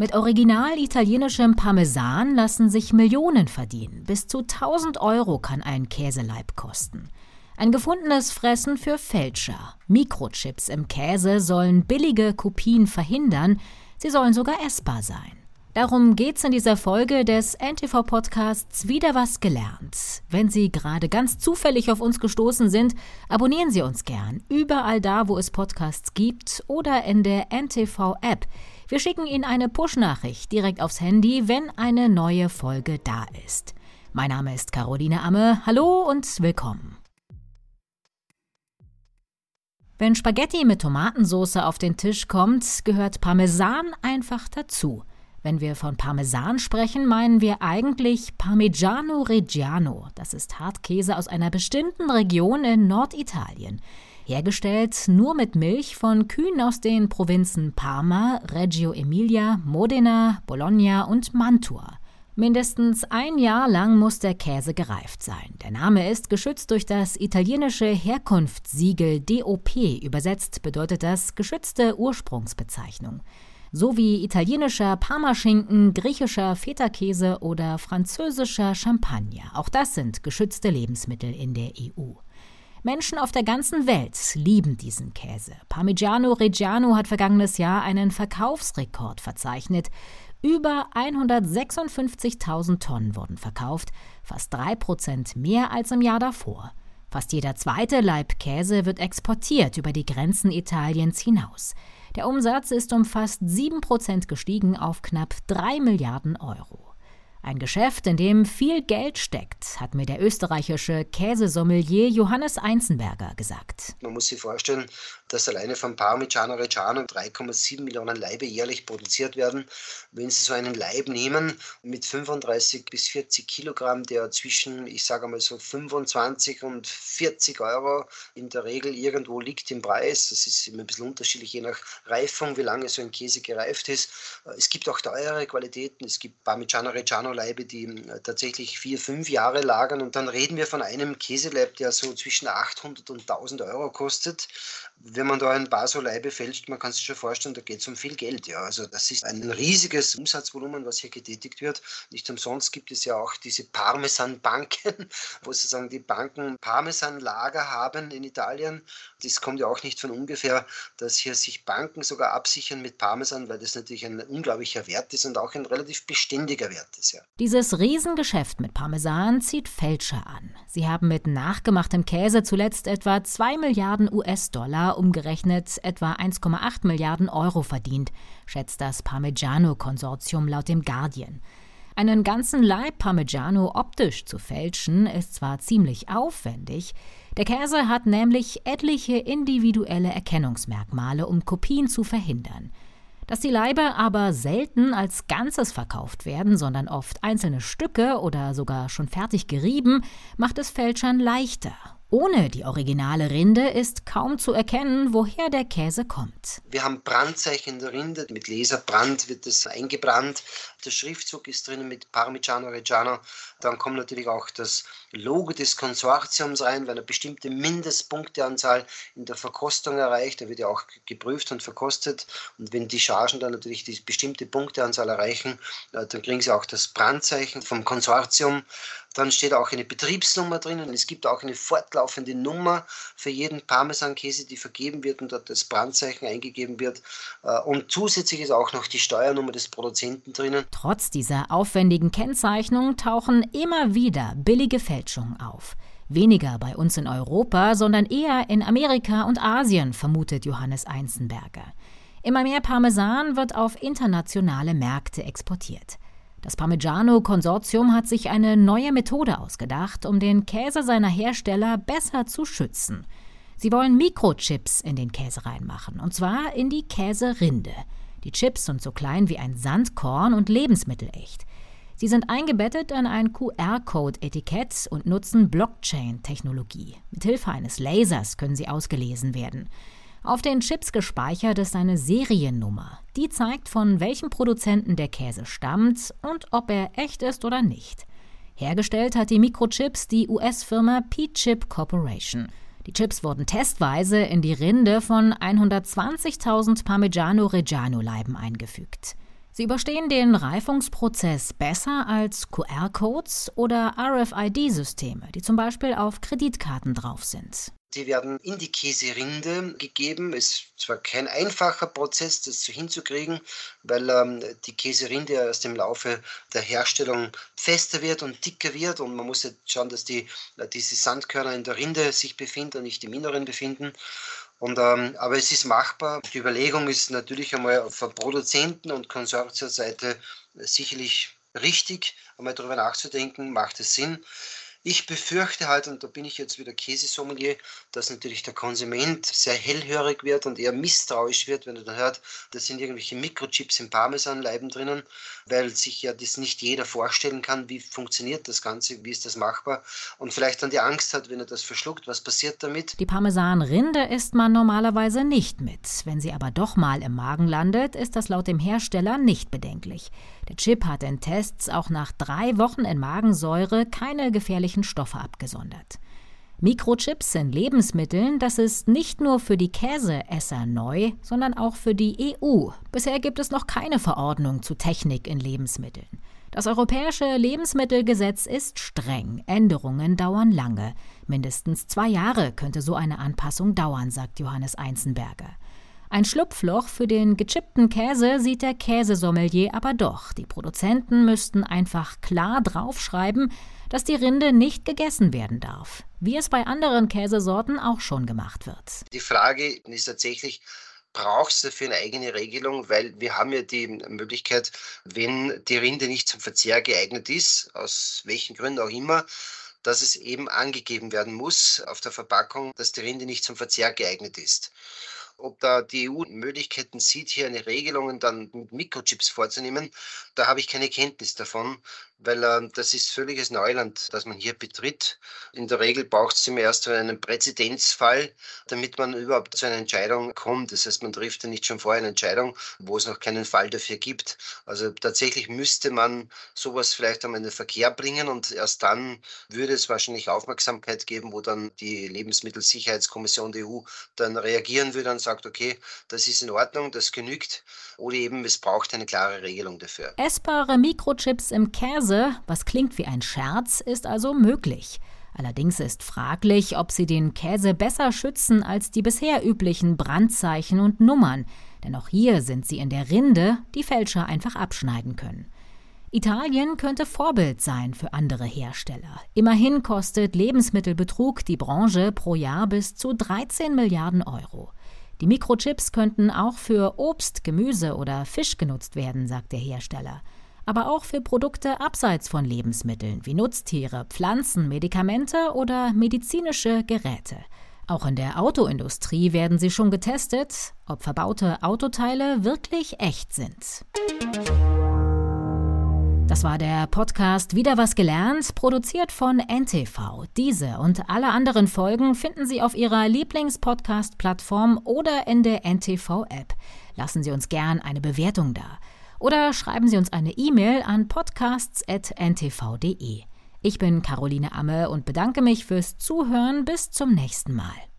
Mit original italienischem Parmesan lassen sich Millionen verdienen. Bis zu 1000 Euro kann ein Käseleib kosten. Ein gefundenes Fressen für Fälscher. Mikrochips im Käse sollen billige Kopien verhindern, sie sollen sogar essbar sein. Darum geht's in dieser Folge des NTV-Podcasts Wieder was gelernt. Wenn Sie gerade ganz zufällig auf uns gestoßen sind, abonnieren Sie uns gern. Überall da, wo es Podcasts gibt oder in der NTV-App. Wir schicken Ihnen eine Push-Nachricht direkt aufs Handy, wenn eine neue Folge da ist. Mein Name ist Caroline Amme. Hallo und willkommen. Wenn Spaghetti mit Tomatensauce auf den Tisch kommt, gehört Parmesan einfach dazu. Wenn wir von Parmesan sprechen, meinen wir eigentlich Parmigiano Reggiano. Das ist Hartkäse aus einer bestimmten Region in Norditalien. Hergestellt nur mit Milch von Kühen aus den Provinzen Parma, Reggio Emilia, Modena, Bologna und Mantua. Mindestens ein Jahr lang muss der Käse gereift sein. Der Name ist geschützt durch das italienische Herkunftssiegel DOP. Übersetzt bedeutet das geschützte Ursprungsbezeichnung sowie italienischer Parmaschinken, griechischer Feta-Käse oder französischer Champagner. Auch das sind geschützte Lebensmittel in der EU. Menschen auf der ganzen Welt lieben diesen Käse. Parmigiano Reggiano hat vergangenes Jahr einen Verkaufsrekord verzeichnet. Über 156.000 Tonnen wurden verkauft, fast 3 Prozent mehr als im Jahr davor. Fast jeder zweite Laib Käse wird exportiert über die Grenzen Italiens hinaus. Der Umsatz ist um fast 7% gestiegen auf knapp 3 Milliarden Euro. Ein Geschäft, in dem viel Geld steckt, hat mir der österreichische Käsesommelier Johannes Einzenberger gesagt. Man muss sich vorstellen, dass alleine von Parmigiano Reggiano 3,7 Millionen Leibe jährlich produziert werden. Wenn Sie so einen Leib nehmen mit 35 bis 40 Kilogramm, der zwischen, ich sage mal so 25 und 40 Euro in der Regel irgendwo liegt im Preis, das ist immer ein bisschen unterschiedlich, je nach Reifung, wie lange so ein Käse gereift ist. Es gibt auch teure Qualitäten, es gibt Parmigiano Reggiano Leibe, die äh, tatsächlich vier, fünf Jahre lagern. Und dann reden wir von einem Käseleib, der so zwischen 800 und 1000 Euro kostet wenn man da ein paar so Leibe fälscht, man kann sich schon vorstellen, da geht es um viel Geld. Ja. Also das ist ein riesiges Umsatzvolumen, was hier getätigt wird. Nicht umsonst gibt es ja auch diese Parmesan-Banken, wo sozusagen die Banken Parmesan-Lager haben in Italien. Das kommt ja auch nicht von ungefähr, dass hier sich Banken sogar absichern mit Parmesan, weil das natürlich ein unglaublicher Wert ist und auch ein relativ beständiger Wert ist. Ja. Dieses Riesengeschäft mit Parmesan zieht Fälscher an. Sie haben mit nachgemachtem Käse zuletzt etwa 2 Milliarden US-Dollar umgerechnet etwa 1,8 Milliarden Euro verdient, schätzt das Parmigiano-Konsortium laut dem Guardian. Einen ganzen Leib Parmigiano optisch zu fälschen, ist zwar ziemlich aufwendig, der Käse hat nämlich etliche individuelle Erkennungsmerkmale, um Kopien zu verhindern. Dass die Leibe aber selten als Ganzes verkauft werden, sondern oft einzelne Stücke oder sogar schon fertig gerieben, macht es Fälschern leichter ohne die originale Rinde ist kaum zu erkennen, woher der Käse kommt. Wir haben Brandzeichen der Rinde. Mit Laserbrand wird es eingebrannt. Der Schriftzug ist drin mit Parmigiano Reggiano. Dann kommt natürlich auch das Logo des Konsortiums rein, weil eine bestimmte Mindestpunkteanzahl in der Verkostung erreicht. Da wird ja auch geprüft und verkostet. Und wenn die Chargen dann natürlich die bestimmte Punkteanzahl erreichen, äh, dann kriegen sie auch das Brandzeichen vom Konsortium. Dann steht auch eine Betriebsnummer drin und es gibt auch eine fortlaufende Nummer für jeden Parmesankäse, die vergeben wird und dort das Brandzeichen eingegeben wird. Äh, und zusätzlich ist auch noch die Steuernummer des Produzenten drinnen. Trotz dieser aufwendigen Kennzeichnung tauchen immer wieder billige Fälschungen auf. Weniger bei uns in Europa, sondern eher in Amerika und Asien, vermutet Johannes Einzenberger. Immer mehr Parmesan wird auf internationale Märkte exportiert. Das Parmigiano-Konsortium hat sich eine neue Methode ausgedacht, um den Käse seiner Hersteller besser zu schützen. Sie wollen Mikrochips in den Käse reinmachen, und zwar in die Käserinde. Die Chips sind so klein wie ein Sandkorn und lebensmittelecht. Sie sind eingebettet in ein QR-Code-Etikett und nutzen Blockchain-Technologie. Mithilfe eines Lasers können sie ausgelesen werden. Auf den Chips gespeichert ist eine Seriennummer. Die zeigt, von welchem Produzenten der Käse stammt und ob er echt ist oder nicht. Hergestellt hat die Mikrochips die US-Firma P-Chip Corporation. Die Chips wurden testweise in die Rinde von 120.000 Parmigiano Reggiano Leiben eingefügt. Sie überstehen den Reifungsprozess besser als QR-Codes oder RFID-Systeme, die zum Beispiel auf Kreditkarten drauf sind. Die werden in die Käserinde gegeben. Ist zwar kein einfacher Prozess, das hinzukriegen, weil ähm, die Käserinde erst im Laufe der Herstellung fester wird und dicker wird und man muss jetzt schauen, dass die, äh, diese Sandkörner in der Rinde sich befinden und nicht im Inneren befinden. Und, ähm, aber es ist machbar. Die Überlegung ist natürlich einmal von Produzenten- und Konsortienseite sicherlich richtig, einmal darüber nachzudenken, macht es Sinn. Ich befürchte halt, und da bin ich jetzt wieder Käsesommelier, dass natürlich der Konsument sehr hellhörig wird und eher misstrauisch wird, wenn er dann hört, da sind irgendwelche Mikrochips im Parmesanleiben drinnen, weil sich ja das nicht jeder vorstellen kann, wie funktioniert das Ganze, wie ist das machbar und vielleicht dann die Angst hat, wenn er das verschluckt, was passiert damit. Die Parmesanrinde isst man normalerweise nicht mit. Wenn sie aber doch mal im Magen landet, ist das laut dem Hersteller nicht bedenklich. Der Chip hat in Tests auch nach drei Wochen in Magensäure keine gefährlichen Stoffe abgesondert. Mikrochips in Lebensmitteln, das ist nicht nur für die Käseesser neu, sondern auch für die EU. Bisher gibt es noch keine Verordnung zu Technik in Lebensmitteln. Das europäische Lebensmittelgesetz ist streng. Änderungen dauern lange. Mindestens zwei Jahre könnte so eine Anpassung dauern, sagt Johannes Einzenberger. Ein Schlupfloch für den gechippten Käse sieht der Käsesommelier aber doch. Die Produzenten müssten einfach klar draufschreiben, dass die Rinde nicht gegessen werden darf, wie es bei anderen Käsesorten auch schon gemacht wird. Die Frage ist tatsächlich, brauchst du dafür eine eigene Regelung, weil wir haben ja die Möglichkeit, wenn die Rinde nicht zum Verzehr geeignet ist, aus welchen Gründen auch immer, dass es eben angegeben werden muss auf der Verpackung, dass die Rinde nicht zum Verzehr geeignet ist ob da die EU Möglichkeiten sieht, hier eine Regelung dann mit Mikrochips vorzunehmen, da habe ich keine Kenntnis davon, weil äh, das ist völliges Neuland, das man hier betritt. In der Regel braucht es immer erst einen Präzedenzfall, damit man überhaupt zu einer Entscheidung kommt. Das heißt, man trifft ja nicht schon vorher eine Entscheidung, wo es noch keinen Fall dafür gibt. Also tatsächlich müsste man sowas vielleicht einmal in den Verkehr bringen und erst dann würde es wahrscheinlich Aufmerksamkeit geben, wo dann die Lebensmittelsicherheitskommission der EU dann reagieren würde und sagt, okay, das ist in Ordnung, das genügt. Oder eben, es braucht eine klare Regelung dafür. Essbare Mikrochips im Käse, was klingt wie ein Scherz, ist also möglich. Allerdings ist fraglich, ob sie den Käse besser schützen als die bisher üblichen Brandzeichen und Nummern, denn auch hier sind sie in der Rinde, die Fälscher einfach abschneiden können. Italien könnte Vorbild sein für andere Hersteller. Immerhin kostet Lebensmittelbetrug die Branche pro Jahr bis zu 13 Milliarden Euro. Die Mikrochips könnten auch für Obst, Gemüse oder Fisch genutzt werden, sagt der Hersteller. Aber auch für Produkte abseits von Lebensmitteln wie Nutztiere, Pflanzen, Medikamente oder medizinische Geräte. Auch in der Autoindustrie werden sie schon getestet, ob verbaute Autoteile wirklich echt sind. Das war der Podcast Wieder was gelernt, produziert von NTV. Diese und alle anderen Folgen finden Sie auf Ihrer Lieblingspodcast-Plattform oder in der NTV-App. Lassen Sie uns gern eine Bewertung da. Oder schreiben Sie uns eine E-Mail an podcasts.ntv.de. Ich bin Caroline Amme und bedanke mich fürs Zuhören. Bis zum nächsten Mal.